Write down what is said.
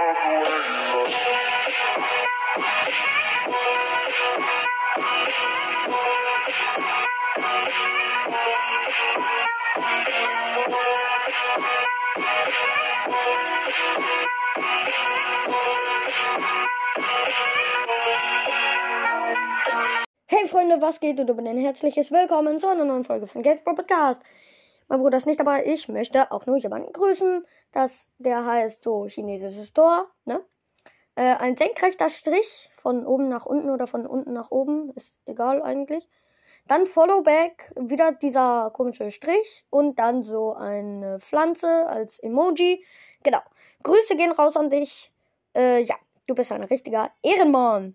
Hey Freunde, was geht und ein herzliches Willkommen zu einer neuen Folge von Gates Podcast. Mein Bruder ist nicht dabei, ich möchte auch nur jemanden grüßen. Das, der heißt so chinesisches Tor, ne? Äh, ein senkrechter Strich von oben nach unten oder von unten nach oben, ist egal eigentlich. Dann Followback, wieder dieser komische Strich und dann so eine Pflanze als Emoji. Genau. Grüße gehen raus an dich. Äh, ja, du bist ein richtiger Ehrenmann.